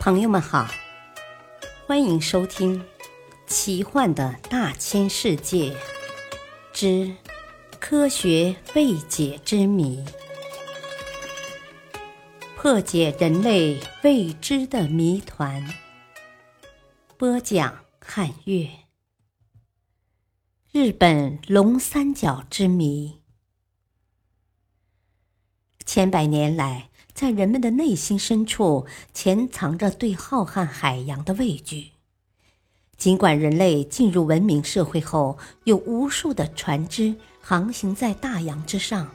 朋友们好，欢迎收听《奇幻的大千世界之科学未解之谜》，破解人类未知的谜团。播讲：汉月。日本龙三角之谜，千百年来。在人们的内心深处，潜藏着对浩瀚海洋的畏惧。尽管人类进入文明社会后，有无数的船只航行在大洋之上，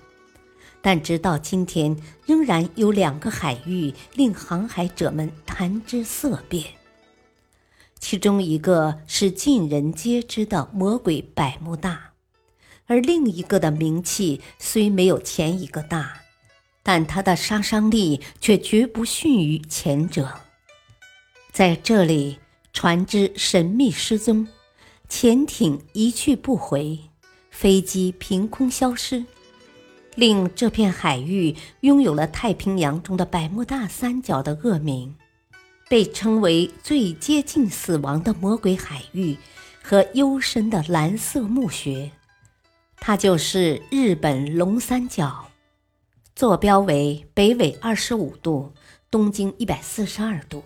但直到今天，仍然有两个海域令航海者们谈之色变。其中一个是尽人皆知的魔鬼百慕大，而另一个的名气虽没有前一个大。但它的杀伤力却绝不逊于前者。在这里，船只神秘失踪，潜艇一去不回，飞机凭空消失，令这片海域拥有了太平洋中的百慕大三角的恶名，被称为最接近死亡的魔鬼海域和幽深的蓝色墓穴。它就是日本龙三角。坐标为北纬二十五度，东经一百四十二度。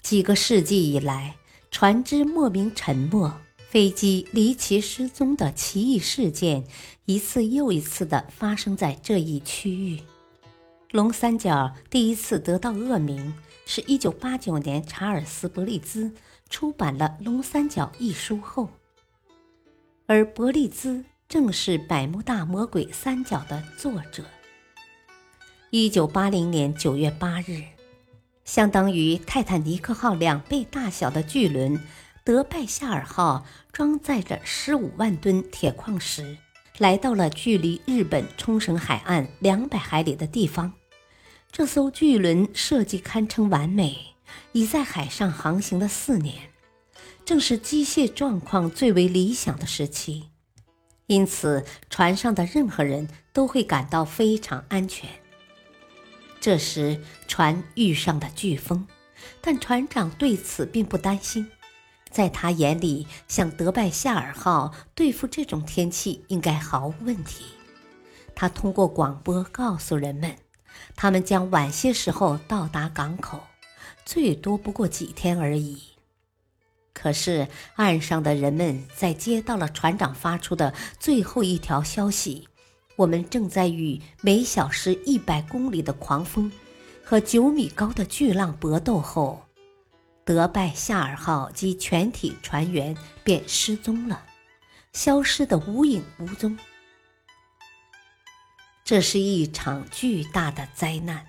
几个世纪以来，船只莫名沉没、飞机离奇失踪的奇异事件，一次又一次地发生在这一区域。龙三角第一次得到恶名，是一九八九年查尔斯·伯利兹出版了《龙三角》一书后，而伯利兹正是百慕大魔鬼三角的作者。一九八零年九月八日，相当于泰坦尼克号两倍大小的巨轮“德拜夏尔号”装载着十五万吨铁矿石，来到了距离日本冲绳海岸两百海里的地方。这艘巨轮设计堪称完美，已在海上航行了四年，正是机械状况最为理想的时期，因此船上的任何人都会感到非常安全。这时，船遇上了飓风，但船长对此并不担心。在他眼里，像德拜夏尔号对付这种天气应该毫无问题。他通过广播告诉人们，他们将晚些时候到达港口，最多不过几天而已。可是，岸上的人们在接到了船长发出的最后一条消息。我们正在与每小时一百公里的狂风和九米高的巨浪搏斗后，德拜夏尔号及全体船员便失踪了，消失的无影无踪。这是一场巨大的灾难，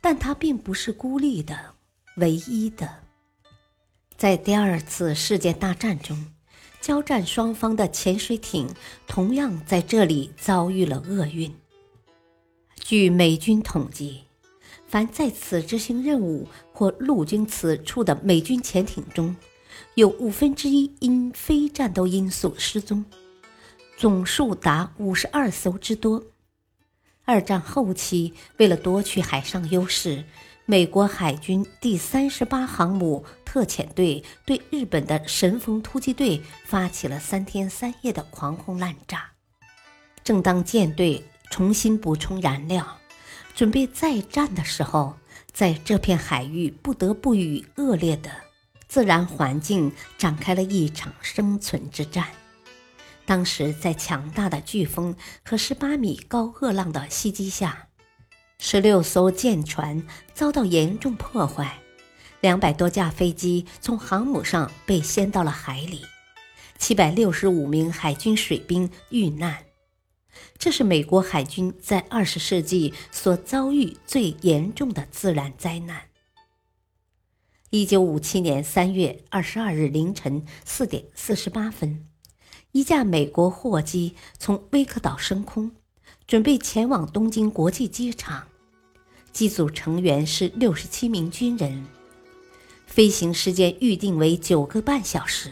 但它并不是孤立的、唯一的。在第二次世界大战中。交战双方的潜水艇同样在这里遭遇了厄运。据美军统计，凡在此执行任务或陆经此处的美军潜艇中，有五分之一因非战斗因素失踪，总数达五十二艘之多。二战后期，为了夺取海上优势。美国海军第三十八航母特遣队对日本的神风突击队发起了三天三夜的狂轰滥炸。正当舰队重新补充燃料，准备再战的时候，在这片海域不得不与恶劣的自然环境展开了一场生存之战。当时，在强大的飓风和十八米高恶浪的袭击下。十六艘舰船遭到严重破坏，两百多架飞机从航母上被掀到了海里，七百六十五名海军水兵遇难。这是美国海军在二十世纪所遭遇最严重的自然灾难。一九五七年三月二十二日凌晨四点四十八分，一架美国货机从威克岛升空，准备前往东京国际机场。机组成员是六十七名军人，飞行时间预定为九个半小时。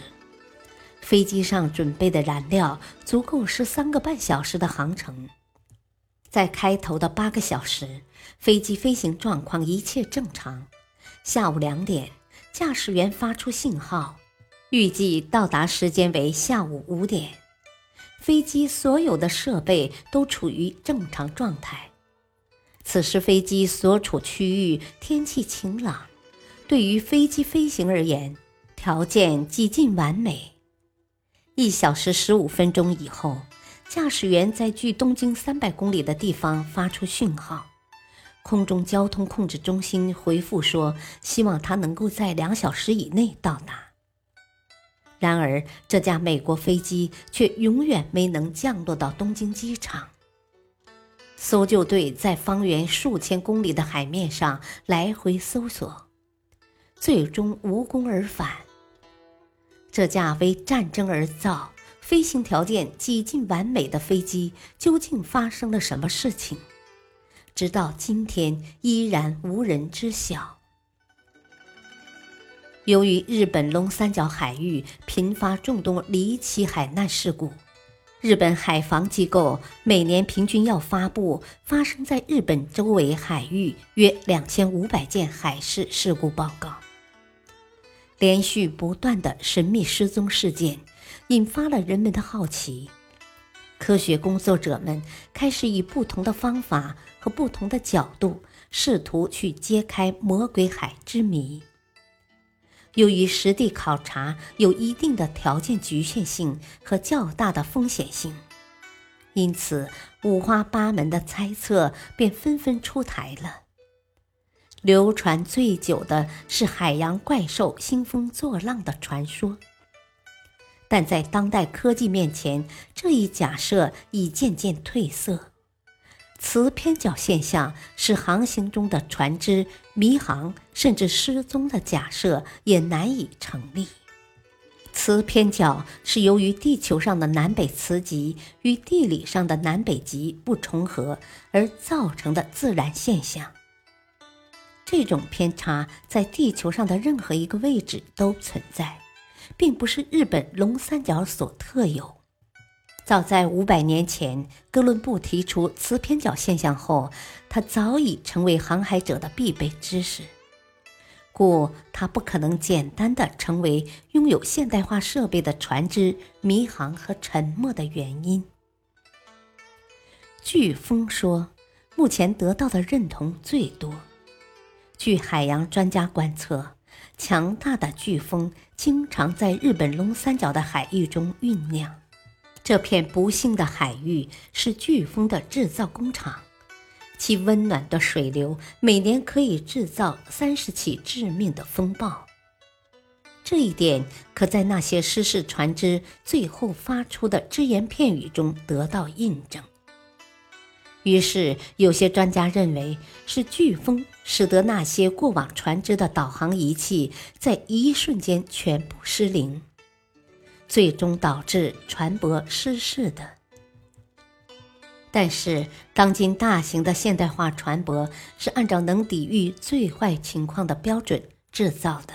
飞机上准备的燃料足够十三个半小时的航程。在开头的八个小时，飞机飞行状况一切正常，下午两点，驾驶员发出信号，预计到达时间为下午五点。飞机所有的设备都处于正常状态。此时飞机所处区域天气晴朗，对于飞机飞行而言，条件几近完美。一小时十五分钟以后，驾驶员在距东京三百公里的地方发出讯号。空中交通控制中心回复说，希望他能够在两小时以内到达。然而，这架美国飞机却永远没能降落到东京机场。搜救队在方圆数千公里的海面上来回搜索，最终无功而返。这架为战争而造、飞行条件几近完美的飞机，究竟发生了什么事情？直到今天，依然无人知晓。由于日本龙三角海域频发众多离奇海难事故，日本海防机构每年平均要发布发生在日本周围海域约两千五百件海事事故报告。连续不断的神秘失踪事件，引发了人们的好奇。科学工作者们开始以不同的方法和不同的角度，试图去揭开魔鬼海之谜。由于实地考察有一定的条件局限性和较大的风险性，因此五花八门的猜测便纷纷出台了。流传最久的是海洋怪兽兴风作浪的传说。但在当代科技面前，这一假设已渐渐褪色。磁偏角现象是航行中的船只迷航甚至失踪的假设也难以成立。磁偏角是由于地球上的南北磁极与地理上的南北极不重合而造成的自然现象。这种偏差在地球上的任何一个位置都存在。并不是日本龙三角所特有。早在五百年前，哥伦布提出磁偏角现象后，它早已成为航海者的必备知识，故它不可能简单的成为拥有现代化设备的船只迷航和沉没的原因。飓风说，目前得到的认同最多。据海洋专家观测。强大的飓风经常在日本龙三角的海域中酝酿。这片不幸的海域是飓风的制造工厂，其温暖的水流每年可以制造三十起致命的风暴。这一点可在那些失事船只最后发出的只言片语中得到印证。于是，有些专家认为是飓风使得那些过往船只的导航仪器在一瞬间全部失灵，最终导致船舶失事的。但是，当今大型的现代化船舶是按照能抵御最坏情况的标准制造的，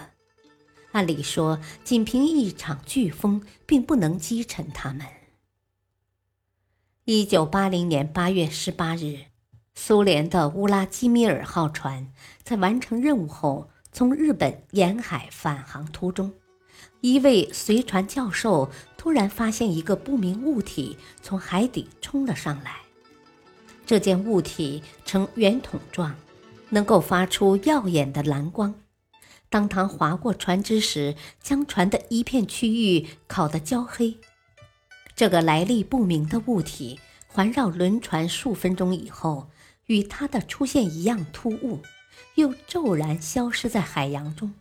按理说，仅凭一场飓风并不能击沉它们。一九八零年八月十八日，苏联的乌拉基米尔号船在完成任务后，从日本沿海返航途中，一位随船教授突然发现一个不明物体从海底冲了上来。这件物体呈圆筒状，能够发出耀眼的蓝光。当它划过船只时，将船的一片区域烤得焦黑。这个来历不明的物体环绕轮船数分钟以后，与它的出现一样突兀，又骤然消失在海洋中。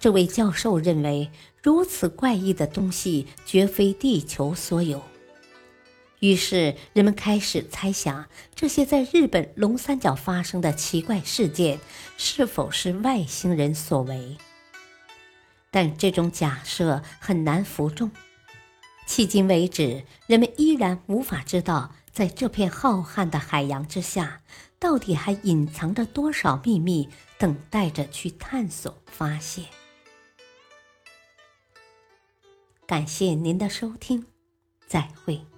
这位教授认为，如此怪异的东西绝非地球所有。于是，人们开始猜想，这些在日本龙三角发生的奇怪事件是否是外星人所为。但这种假设很难服众。迄今为止，人们依然无法知道，在这片浩瀚的海洋之下，到底还隐藏着多少秘密，等待着去探索、发现。感谢您的收听，再会。